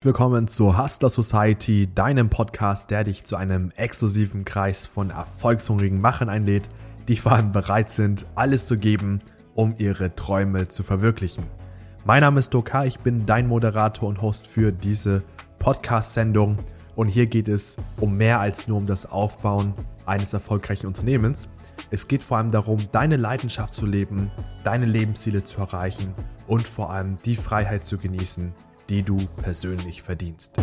Willkommen zur Hustler Society, deinem Podcast, der dich zu einem exklusiven Kreis von erfolgshungrigen Machern einlädt, die vor allem bereit sind, alles zu geben, um ihre Träume zu verwirklichen. Mein Name ist Doka, ich bin dein Moderator und Host für diese Podcast-Sendung und hier geht es um mehr als nur um das Aufbauen eines erfolgreichen Unternehmens. Es geht vor allem darum, deine Leidenschaft zu leben, deine Lebensziele zu erreichen und vor allem die Freiheit zu genießen, die du persönlich verdienst.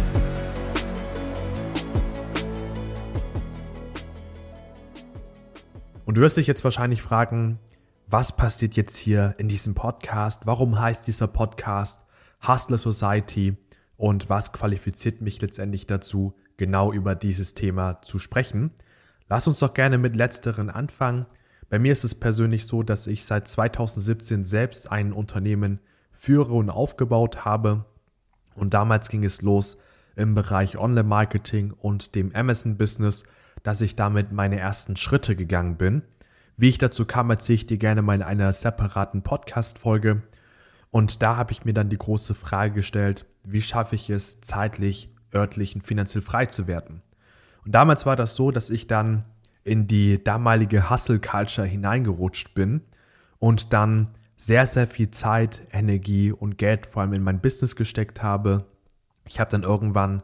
Und du wirst dich jetzt wahrscheinlich fragen, was passiert jetzt hier in diesem Podcast? Warum heißt dieser Podcast Hustler Society? Und was qualifiziert mich letztendlich dazu, genau über dieses Thema zu sprechen? Lass uns doch gerne mit letzteren anfangen. Bei mir ist es persönlich so, dass ich seit 2017 selbst ein Unternehmen führe und aufgebaut habe und damals ging es los im Bereich Online-Marketing und dem Amazon-Business, dass ich damit meine ersten Schritte gegangen bin. Wie ich dazu kam, erzähle ich dir gerne mal in einer separaten Podcast-Folge. Und da habe ich mir dann die große Frage gestellt, wie schaffe ich es, zeitlich, örtlich und finanziell frei zu werden? Und damals war das so, dass ich dann in die damalige Hustle-Culture hineingerutscht bin und dann sehr, sehr viel Zeit, Energie und Geld vor allem in mein Business gesteckt habe. Ich habe dann irgendwann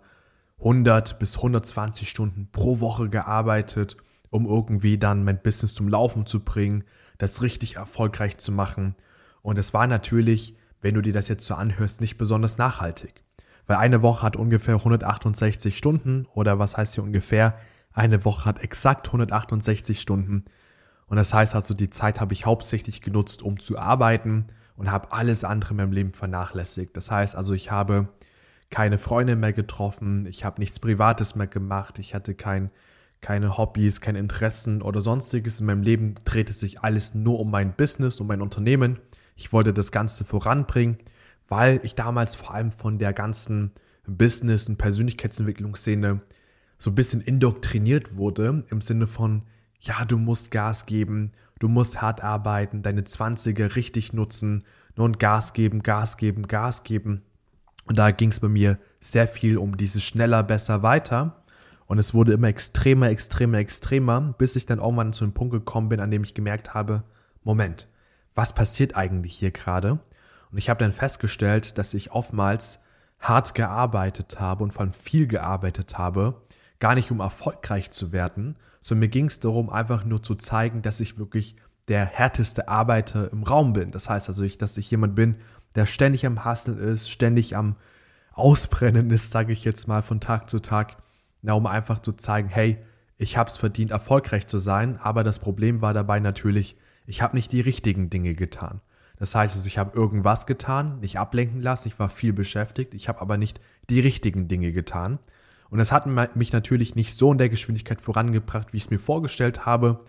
100 bis 120 Stunden pro Woche gearbeitet, um irgendwie dann mein Business zum Laufen zu bringen, das richtig erfolgreich zu machen. Und es war natürlich, wenn du dir das jetzt so anhörst, nicht besonders nachhaltig. Weil eine Woche hat ungefähr 168 Stunden oder was heißt hier ungefähr? Eine Woche hat exakt 168 Stunden. Und das heißt also, die Zeit habe ich hauptsächlich genutzt, um zu arbeiten und habe alles andere in meinem Leben vernachlässigt. Das heißt also, ich habe keine Freunde mehr getroffen, ich habe nichts Privates mehr gemacht, ich hatte kein, keine Hobbys, keine Interessen oder sonstiges. In meinem Leben drehte sich alles nur um mein Business, um mein Unternehmen. Ich wollte das Ganze voranbringen, weil ich damals vor allem von der ganzen Business- und Persönlichkeitsentwicklungsszene so ein bisschen indoktriniert wurde, im Sinne von, ja, du musst Gas geben, du musst hart arbeiten, deine 20er richtig nutzen und Gas geben, Gas geben, Gas geben. Und da ging es bei mir sehr viel um dieses schneller, besser, weiter. Und es wurde immer extremer, extremer, extremer, bis ich dann irgendwann zu einem Punkt gekommen bin, an dem ich gemerkt habe, Moment, was passiert eigentlich hier gerade? Und ich habe dann festgestellt, dass ich oftmals hart gearbeitet habe und vor allem viel gearbeitet habe, gar nicht um erfolgreich zu werden, sondern mir ging es darum, einfach nur zu zeigen, dass ich wirklich der härteste Arbeiter im Raum bin. Das heißt also, ich, dass ich jemand bin, der ständig am Hasseln ist, ständig am Ausbrennen ist, sage ich jetzt mal von Tag zu Tag, na, um einfach zu zeigen, hey, ich habe es verdient, erfolgreich zu sein, aber das Problem war dabei natürlich, ich habe nicht die richtigen Dinge getan. Das heißt also, ich habe irgendwas getan, nicht ablenken lassen, ich war viel beschäftigt, ich habe aber nicht die richtigen Dinge getan. Und das hat mich natürlich nicht so in der Geschwindigkeit vorangebracht, wie ich es mir vorgestellt habe.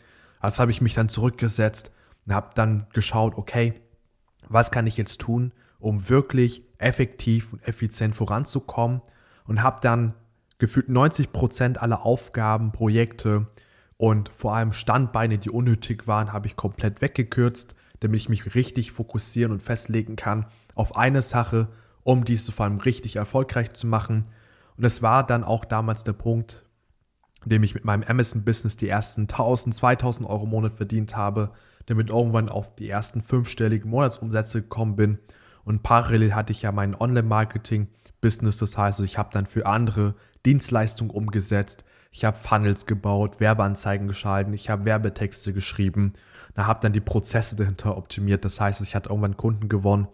Also habe ich mich dann zurückgesetzt und habe dann geschaut, okay, was kann ich jetzt tun, um wirklich effektiv und effizient voranzukommen und habe dann gefühlt 90 Prozent aller Aufgaben, Projekte und vor allem Standbeine, die unnötig waren, habe ich komplett weggekürzt, damit ich mich richtig fokussieren und festlegen kann auf eine Sache, um diese vor allem richtig erfolgreich zu machen und es war dann auch damals der Punkt, in dem ich mit meinem Amazon-Business die ersten 1000, 2000 Euro im Monat verdient habe, damit irgendwann auf die ersten fünfstelligen Monatsumsätze gekommen bin. Und parallel hatte ich ja mein Online-Marketing-Business, das heißt, ich habe dann für andere Dienstleistungen umgesetzt. Ich habe Funnels gebaut, Werbeanzeigen geschalten, ich habe Werbetexte geschrieben, da habe dann die Prozesse dahinter optimiert. Das heißt, ich hatte irgendwann Kunden gewonnen,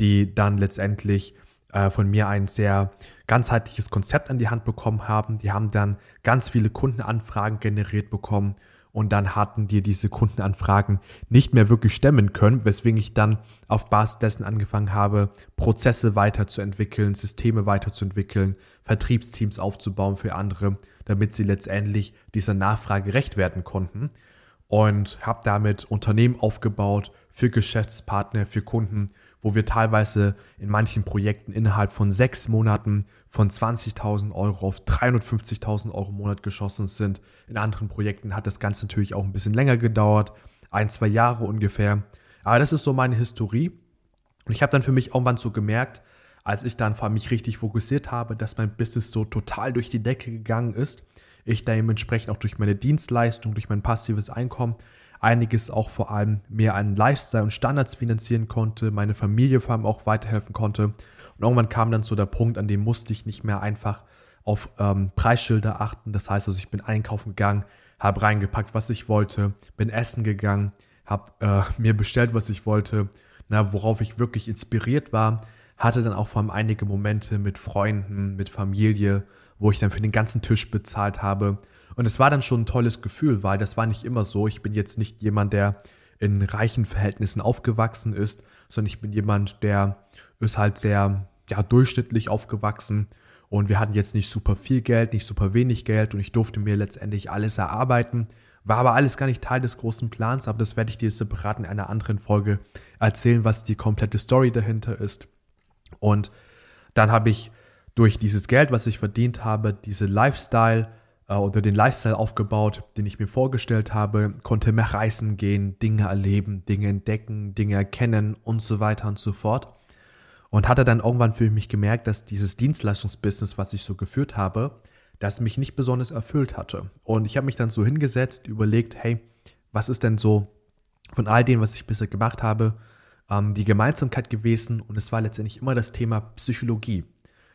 die dann letztendlich äh, von mir ein sehr ganzheitliches Konzept an die Hand bekommen haben. Die haben dann ganz viele Kundenanfragen generiert bekommen und dann hatten die diese Kundenanfragen nicht mehr wirklich stemmen können, weswegen ich dann auf Basis dessen angefangen habe, Prozesse weiterzuentwickeln, Systeme weiterzuentwickeln, Vertriebsteams aufzubauen für andere, damit sie letztendlich dieser Nachfrage gerecht werden konnten. Und habe damit Unternehmen aufgebaut für Geschäftspartner, für Kunden wo wir teilweise in manchen Projekten innerhalb von sechs Monaten von 20.000 Euro auf 350.000 Euro im Monat geschossen sind. In anderen Projekten hat das Ganze natürlich auch ein bisschen länger gedauert, ein, zwei Jahre ungefähr. Aber das ist so meine Historie. Und ich habe dann für mich irgendwann so gemerkt, als ich dann vor allem mich richtig fokussiert habe, dass mein Business so total durch die Decke gegangen ist. Ich dementsprechend auch durch meine Dienstleistung, durch mein passives Einkommen einiges auch vor allem mehr an Lifestyle und Standards finanzieren konnte, meine Familie vor allem auch weiterhelfen konnte. Und irgendwann kam dann so der Punkt, an dem musste ich nicht mehr einfach auf ähm, Preisschilder achten. Das heißt also, ich bin einkaufen gegangen, habe reingepackt, was ich wollte, bin essen gegangen, habe äh, mir bestellt, was ich wollte, na, worauf ich wirklich inspiriert war, hatte dann auch vor allem einige Momente mit Freunden, mit Familie, wo ich dann für den ganzen Tisch bezahlt habe. Und es war dann schon ein tolles Gefühl, weil das war nicht immer so. Ich bin jetzt nicht jemand, der in reichen Verhältnissen aufgewachsen ist, sondern ich bin jemand, der ist halt sehr ja, durchschnittlich aufgewachsen. Und wir hatten jetzt nicht super viel Geld, nicht super wenig Geld und ich durfte mir letztendlich alles erarbeiten. War aber alles gar nicht Teil des großen Plans, aber das werde ich dir separat in einer anderen Folge erzählen, was die komplette Story dahinter ist. Und dann habe ich durch dieses Geld, was ich verdient habe, diese Lifestyle oder den Lifestyle aufgebaut, den ich mir vorgestellt habe, konnte mehr reisen gehen, Dinge erleben, Dinge entdecken, Dinge erkennen und so weiter und so fort. Und hatte dann irgendwann für mich gemerkt, dass dieses Dienstleistungsbusiness, was ich so geführt habe, das mich nicht besonders erfüllt hatte. Und ich habe mich dann so hingesetzt, überlegt, hey, was ist denn so von all dem, was ich bisher gemacht habe, ähm, die Gemeinsamkeit gewesen und es war letztendlich immer das Thema Psychologie.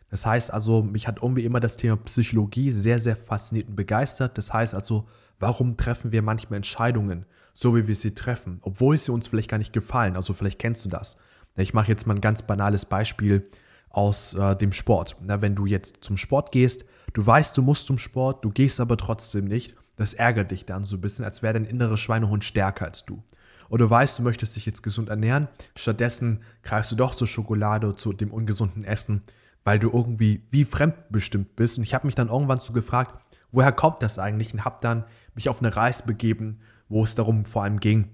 Das heißt also, mich hat irgendwie immer das Thema Psychologie sehr, sehr fasziniert und begeistert. Das heißt also, warum treffen wir manchmal Entscheidungen, so wie wir sie treffen, obwohl sie uns vielleicht gar nicht gefallen. Also vielleicht kennst du das. Ich mache jetzt mal ein ganz banales Beispiel aus äh, dem Sport. Na, wenn du jetzt zum Sport gehst, du weißt, du musst zum Sport, du gehst aber trotzdem nicht, das ärgert dich dann so ein bisschen, als wäre dein innerer Schweinehund stärker als du oder du weißt, du möchtest dich jetzt gesund ernähren, stattdessen greifst du doch zur Schokolade, zu dem ungesunden Essen, weil du irgendwie wie fremdbestimmt bist. Und ich habe mich dann irgendwann so gefragt, woher kommt das eigentlich? Und habe dann mich auf eine Reise begeben, wo es darum vor allem ging,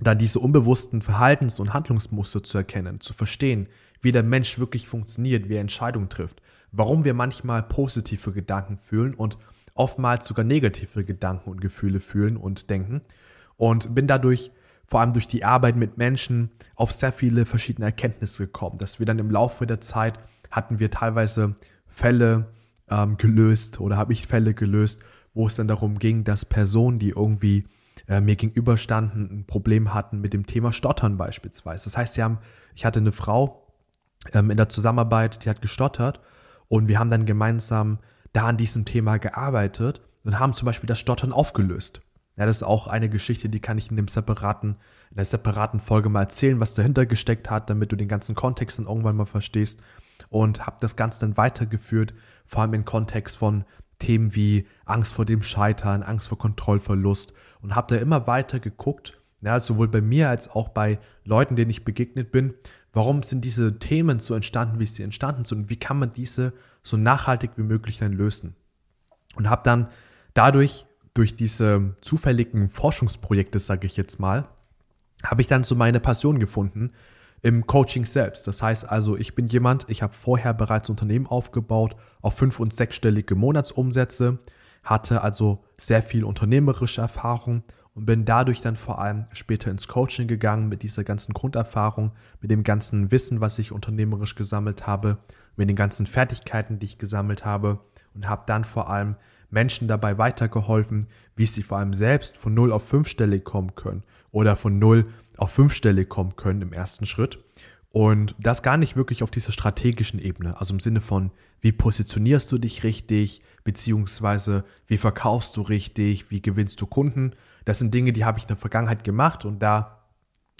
da diese unbewussten Verhaltens- und Handlungsmuster zu erkennen, zu verstehen, wie der Mensch wirklich funktioniert, wie er Entscheidungen trifft, warum wir manchmal positive Gedanken fühlen und oftmals sogar negative Gedanken und Gefühle fühlen und denken und bin dadurch vor allem durch die Arbeit mit Menschen auf sehr viele verschiedene Erkenntnisse gekommen, dass wir dann im Laufe der Zeit hatten wir teilweise Fälle ähm, gelöst oder habe ich Fälle gelöst, wo es dann darum ging, dass Personen, die irgendwie äh, mir gegenüberstanden, ein Problem hatten mit dem Thema Stottern beispielsweise. Das heißt, sie haben, ich hatte eine Frau ähm, in der Zusammenarbeit, die hat gestottert und wir haben dann gemeinsam da an diesem Thema gearbeitet und haben zum Beispiel das Stottern aufgelöst. Ja, das ist auch eine Geschichte, die kann ich in dem separaten, in der separaten Folge mal erzählen, was dahinter gesteckt hat, damit du den ganzen Kontext dann irgendwann mal verstehst. Und habe das Ganze dann weitergeführt, vor allem im Kontext von Themen wie Angst vor dem Scheitern, Angst vor Kontrollverlust und habe da immer weiter geguckt, ja, sowohl bei mir als auch bei Leuten, denen ich begegnet bin, warum sind diese Themen so entstanden, wie sie entstanden sind und wie kann man diese so nachhaltig wie möglich dann lösen. Und habe dann dadurch durch diese zufälligen Forschungsprojekte, sage ich jetzt mal, habe ich dann so meine Passion gefunden im Coaching selbst. Das heißt also, ich bin jemand, ich habe vorher bereits Unternehmen aufgebaut auf fünf- und sechsstellige Monatsumsätze, hatte also sehr viel unternehmerische Erfahrung und bin dadurch dann vor allem später ins Coaching gegangen mit dieser ganzen Grunderfahrung, mit dem ganzen Wissen, was ich unternehmerisch gesammelt habe, mit den ganzen Fertigkeiten, die ich gesammelt habe und habe dann vor allem Menschen dabei weitergeholfen, wie sie vor allem selbst von 0 auf 5 Stelle kommen können oder von 0 auf 5 Stelle kommen können im ersten Schritt. Und das gar nicht wirklich auf dieser strategischen Ebene, also im Sinne von, wie positionierst du dich richtig, beziehungsweise wie verkaufst du richtig, wie gewinnst du Kunden. Das sind Dinge, die habe ich in der Vergangenheit gemacht und da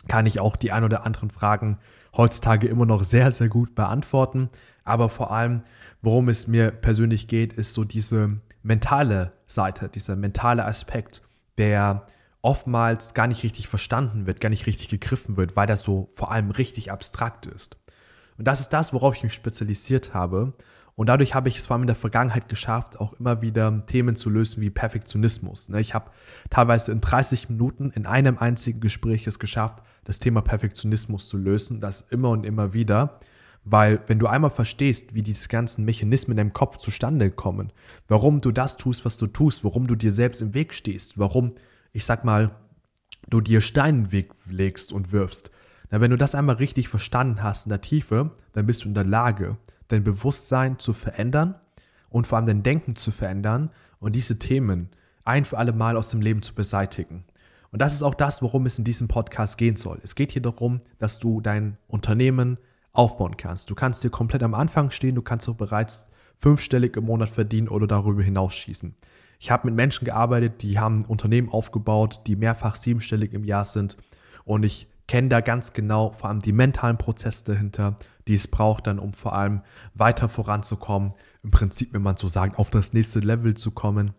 kann ich auch die ein oder anderen Fragen heutzutage immer noch sehr, sehr gut beantworten. Aber vor allem, worum es mir persönlich geht, ist so diese mentale Seite, dieser mentale Aspekt, der oftmals gar nicht richtig verstanden wird, gar nicht richtig gegriffen wird, weil das so vor allem richtig abstrakt ist. Und das ist das, worauf ich mich spezialisiert habe. Und dadurch habe ich es vor allem in der Vergangenheit geschafft, auch immer wieder Themen zu lösen wie Perfektionismus. Ne, ich habe teilweise in 30 Minuten in einem einzigen Gespräch es geschafft, das Thema Perfektionismus zu lösen, das immer und immer wieder. Weil wenn du einmal verstehst, wie diese ganzen Mechanismen in deinem Kopf zustande kommen, warum du das tust, was du tust, warum du dir selbst im Weg stehst, warum, ich sag mal, du dir Steine im Weg legst und wirfst, Na, wenn du das einmal richtig verstanden hast in der Tiefe, dann bist du in der Lage, dein Bewusstsein zu verändern und vor allem dein Denken zu verändern und diese Themen ein für alle Mal aus dem Leben zu beseitigen. Und das ist auch das, worum es in diesem Podcast gehen soll. Es geht hier darum, dass du dein Unternehmen aufbauen kannst. Du kannst dir komplett am Anfang stehen, du kannst auch bereits fünfstellig im Monat verdienen oder darüber hinaus schießen. Ich habe mit Menschen gearbeitet, die haben Unternehmen aufgebaut, die mehrfach siebenstellig im Jahr sind. Und ich kenne da ganz genau vor allem die mentalen Prozesse dahinter, die es braucht dann, um vor allem weiter voranzukommen. Im Prinzip, wenn man so sagt, auf das nächste Level zu kommen.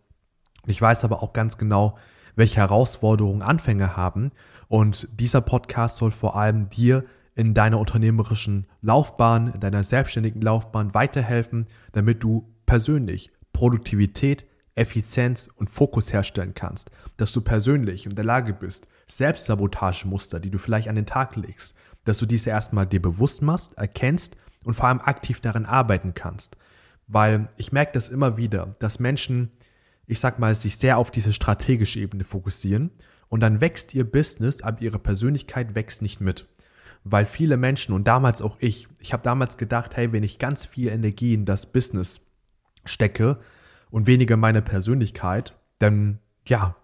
Ich weiß aber auch ganz genau, welche Herausforderungen Anfänger haben. Und dieser Podcast soll vor allem dir in deiner unternehmerischen Laufbahn, in deiner selbstständigen Laufbahn weiterhelfen, damit du persönlich Produktivität, Effizienz und Fokus herstellen kannst, dass du persönlich in der Lage bist, Selbstsabotagemuster, die du vielleicht an den Tag legst, dass du diese erstmal dir bewusst machst, erkennst und vor allem aktiv daran arbeiten kannst. Weil ich merke das immer wieder, dass Menschen, ich sag mal, sich sehr auf diese strategische Ebene fokussieren und dann wächst ihr Business, aber ihre Persönlichkeit wächst nicht mit. Weil viele Menschen und damals auch ich, ich habe damals gedacht, hey, wenn ich ganz viel Energie in das Business stecke und weniger meine Persönlichkeit, dann ja,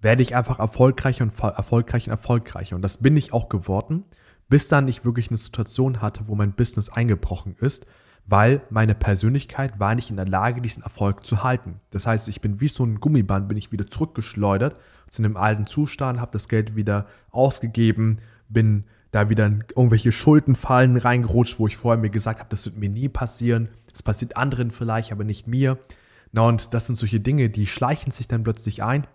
werde ich einfach erfolgreicher und erfolgreicher und erfolgreicher. Und das bin ich auch geworden, bis dann ich wirklich eine Situation hatte, wo mein Business eingebrochen ist, weil meine Persönlichkeit war nicht in der Lage, diesen Erfolg zu halten. Das heißt, ich bin wie so ein Gummiband, bin ich wieder zurückgeschleudert zu einem alten Zustand, habe das Geld wieder ausgegeben, bin da wieder in irgendwelche Schuldenfallen reingerutscht, wo ich vorher mir gesagt habe, das wird mir nie passieren. Das passiert anderen vielleicht, aber nicht mir. Na, und das sind solche Dinge, die schleichen sich dann plötzlich ein.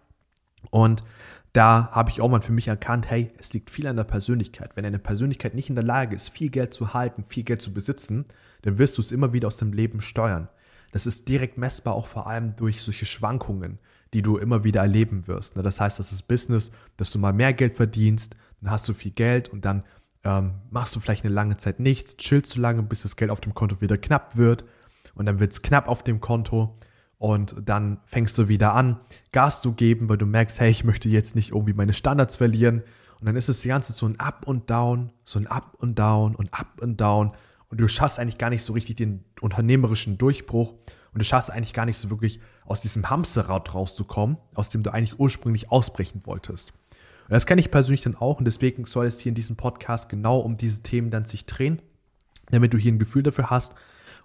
Und da habe ich auch mal für mich erkannt, hey, es liegt viel an der Persönlichkeit. Wenn eine Persönlichkeit nicht in der Lage ist, viel Geld zu halten, viel Geld zu besitzen, dann wirst du es immer wieder aus dem Leben steuern. Das ist direkt messbar, auch vor allem durch solche Schwankungen, die du immer wieder erleben wirst. Das heißt, das ist Business, dass du mal mehr Geld verdienst, dann hast du viel Geld und dann ähm, machst du vielleicht eine lange Zeit nichts, chillst du lange, bis das Geld auf dem Konto wieder knapp wird und dann wird es knapp auf dem Konto und dann fängst du wieder an, Gas zu geben, weil du merkst, hey, ich möchte jetzt nicht irgendwie meine Standards verlieren und dann ist es die ganze Zeit so ein Up und Down, so ein Up und Down und Up und Down und du schaffst eigentlich gar nicht so richtig den unternehmerischen Durchbruch und du schaffst eigentlich gar nicht so wirklich aus diesem Hamsterrad rauszukommen, aus dem du eigentlich ursprünglich ausbrechen wolltest. Und das kenne ich persönlich dann auch und deswegen soll es hier in diesem Podcast genau um diese Themen dann sich drehen, damit du hier ein Gefühl dafür hast.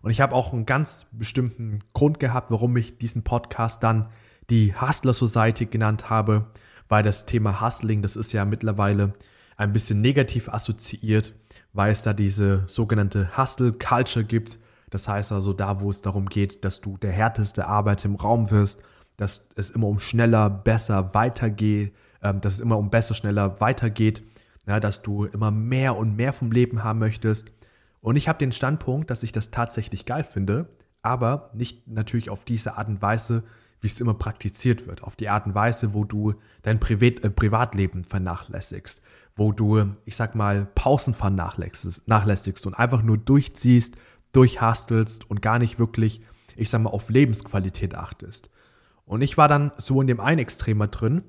Und ich habe auch einen ganz bestimmten Grund gehabt, warum ich diesen Podcast dann die Hustler Society genannt habe, weil das Thema Hustling, das ist ja mittlerweile ein bisschen negativ assoziiert, weil es da diese sogenannte Hustle Culture gibt. Das heißt also da, wo es darum geht, dass du der härteste Arbeiter im Raum wirst, dass es immer um schneller, besser weitergeht, ähm, dass es immer um besser, schneller weitergeht, ja, dass du immer mehr und mehr vom Leben haben möchtest. Und ich habe den Standpunkt, dass ich das tatsächlich geil finde, aber nicht natürlich auf diese Art und Weise, wie es immer praktiziert wird, auf die Art und Weise, wo du dein Privat, äh, Privatleben vernachlässigst, wo du, ich sag mal, Pausen vernachlässigst und einfach nur durchziehst, durchhastelst und gar nicht wirklich, ich sag mal, auf Lebensqualität achtest. Und ich war dann so in dem einen Extremer drin,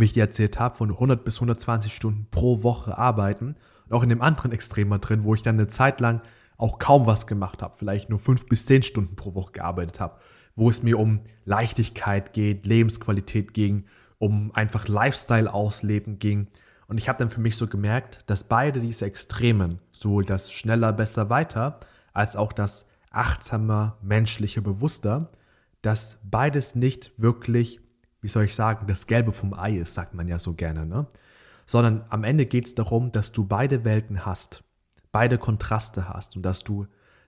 wie ich dir erzählt habe, von 100 bis 120 Stunden pro Woche arbeiten. Und auch in dem anderen Extremer drin, wo ich dann eine Zeit lang auch kaum was gemacht habe, vielleicht nur 5 bis 10 Stunden pro Woche gearbeitet habe, wo es mir um Leichtigkeit geht, Lebensqualität ging, um einfach Lifestyle ausleben ging. Und ich habe dann für mich so gemerkt, dass beide diese Extremen, sowohl das schneller, besser, weiter, als auch das achtsamer, menschliche, bewusster, dass beides nicht wirklich wie soll ich sagen, das Gelbe vom Ei ist, sagt man ja so gerne, ne? Sondern am Ende geht es darum, dass du beide Welten hast, beide Kontraste hast und dass du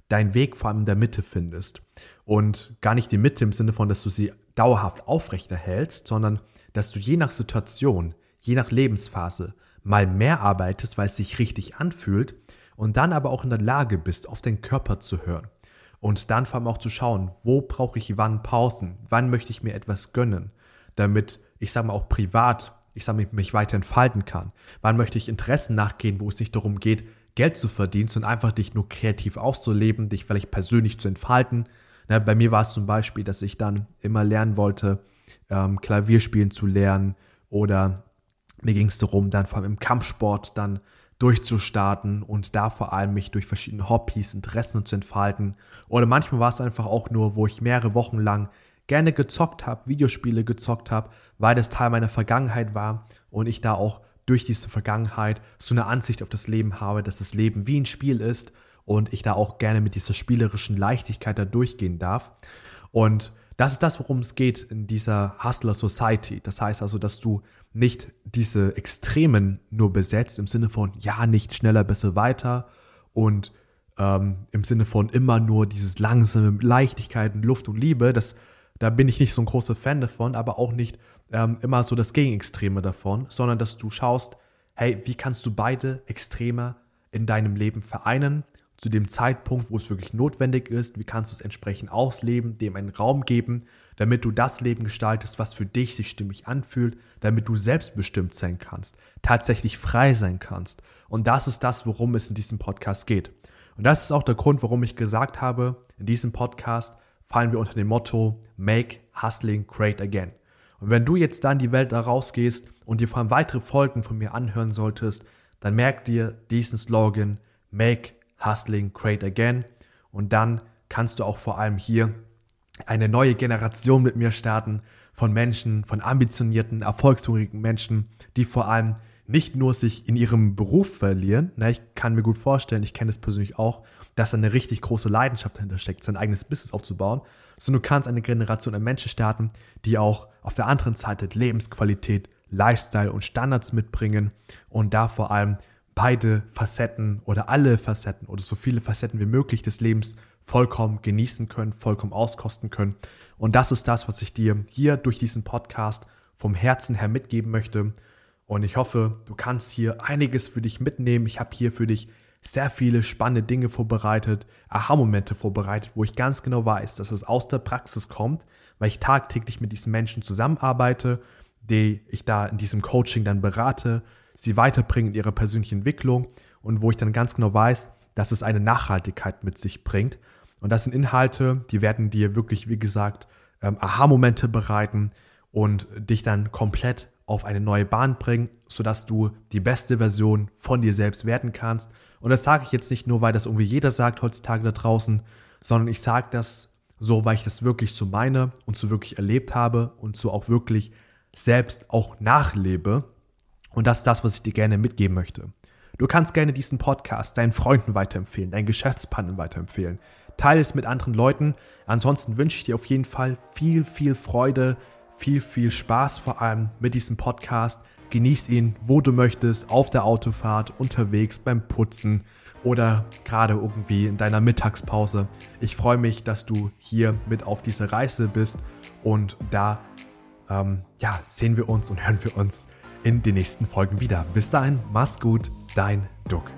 deinen Weg vor allem in der Mitte findest. Und gar nicht die Mitte im Sinne von, dass du sie dauerhaft aufrechterhältst, sondern dass du je nach Situation, je nach Lebensphase mal mehr arbeitest, weil es sich richtig anfühlt und dann aber auch in der Lage bist, auf deinen Körper zu hören. Und dann vor allem auch zu schauen, wo brauche ich wann Pausen, wann möchte ich mir etwas gönnen damit ich sage mal auch privat, ich sage mal, mich weiter entfalten kann? Wann möchte ich Interessen nachgehen, wo es nicht darum geht, Geld zu verdienen, sondern einfach dich nur kreativ auszuleben, dich vielleicht persönlich zu entfalten? Ne, bei mir war es zum Beispiel, dass ich dann immer lernen wollte, ähm, Klavierspielen zu lernen oder mir ging es darum, dann vor allem im Kampfsport dann durchzustarten und da vor allem mich durch verschiedene Hobbys, Interessen zu entfalten. Oder manchmal war es einfach auch nur, wo ich mehrere Wochen lang gerne gezockt habe, Videospiele gezockt habe, weil das Teil meiner Vergangenheit war und ich da auch durch diese Vergangenheit so eine Ansicht auf das Leben habe, dass das Leben wie ein Spiel ist und ich da auch gerne mit dieser spielerischen Leichtigkeit da durchgehen darf. Und das ist das, worum es geht in dieser Hustler Society. Das heißt also, dass du nicht diese Extremen nur besetzt im Sinne von ja, nicht schneller, besser, weiter und ähm, im Sinne von immer nur dieses langsame Leichtigkeit und Luft und Liebe. Das, da bin ich nicht so ein großer Fan davon, aber auch nicht ähm, immer so das Gegenextreme davon, sondern dass du schaust, hey, wie kannst du beide Extreme in deinem Leben vereinen zu dem Zeitpunkt, wo es wirklich notwendig ist, wie kannst du es entsprechend ausleben, dem einen Raum geben, damit du das Leben gestaltest, was für dich sich stimmig anfühlt, damit du selbstbestimmt sein kannst, tatsächlich frei sein kannst. Und das ist das, worum es in diesem Podcast geht. Und das ist auch der Grund, warum ich gesagt habe, in diesem Podcast fallen wir unter dem Motto Make Hustling Great Again. Und wenn du jetzt da in die Welt da rausgehst und dir vor allem weitere Folgen von mir anhören solltest, dann merk dir diesen Slogan Make Hustling Great Again. Und dann kannst du auch vor allem hier eine neue Generation mit mir starten von Menschen, von ambitionierten, erfolgshungrigen Menschen, die vor allem nicht nur sich in ihrem Beruf verlieren. Na, ich kann mir gut vorstellen, ich kenne es persönlich auch, dass da eine richtig große Leidenschaft dahinter steckt, sein eigenes Business aufzubauen, sondern du kannst eine Generation an Menschen starten, die auch auf der anderen Seite Lebensqualität, Lifestyle und Standards mitbringen und da vor allem beide Facetten oder alle Facetten oder so viele Facetten wie möglich des Lebens vollkommen genießen können, vollkommen auskosten können. Und das ist das, was ich dir hier durch diesen Podcast vom Herzen her mitgeben möchte. Und ich hoffe, du kannst hier einiges für dich mitnehmen. Ich habe hier für dich sehr viele spannende Dinge vorbereitet, Aha-Momente vorbereitet, wo ich ganz genau weiß, dass es aus der Praxis kommt, weil ich tagtäglich mit diesen Menschen zusammenarbeite, die ich da in diesem Coaching dann berate, sie weiterbringen in ihrer persönlichen Entwicklung und wo ich dann ganz genau weiß, dass es eine Nachhaltigkeit mit sich bringt. Und das sind Inhalte, die werden dir wirklich, wie gesagt, ähm, Aha-Momente bereiten und dich dann komplett auf eine neue Bahn bringen, sodass du die beste Version von dir selbst werden kannst. Und das sage ich jetzt nicht nur, weil das irgendwie jeder sagt heutzutage da draußen, sondern ich sage das so, weil ich das wirklich so meine und so wirklich erlebt habe und so auch wirklich selbst auch nachlebe. Und das ist das, was ich dir gerne mitgeben möchte. Du kannst gerne diesen Podcast deinen Freunden weiterempfehlen, deinen Geschäftspartnern weiterempfehlen. Teile es mit anderen Leuten. Ansonsten wünsche ich dir auf jeden Fall viel, viel Freude, viel, viel Spaß vor allem mit diesem Podcast. Genieß ihn, wo du möchtest, auf der Autofahrt, unterwegs, beim Putzen oder gerade irgendwie in deiner Mittagspause. Ich freue mich, dass du hier mit auf dieser Reise bist und da ähm, ja, sehen wir uns und hören wir uns in den nächsten Folgen wieder. Bis dahin, mach's gut, dein Duck.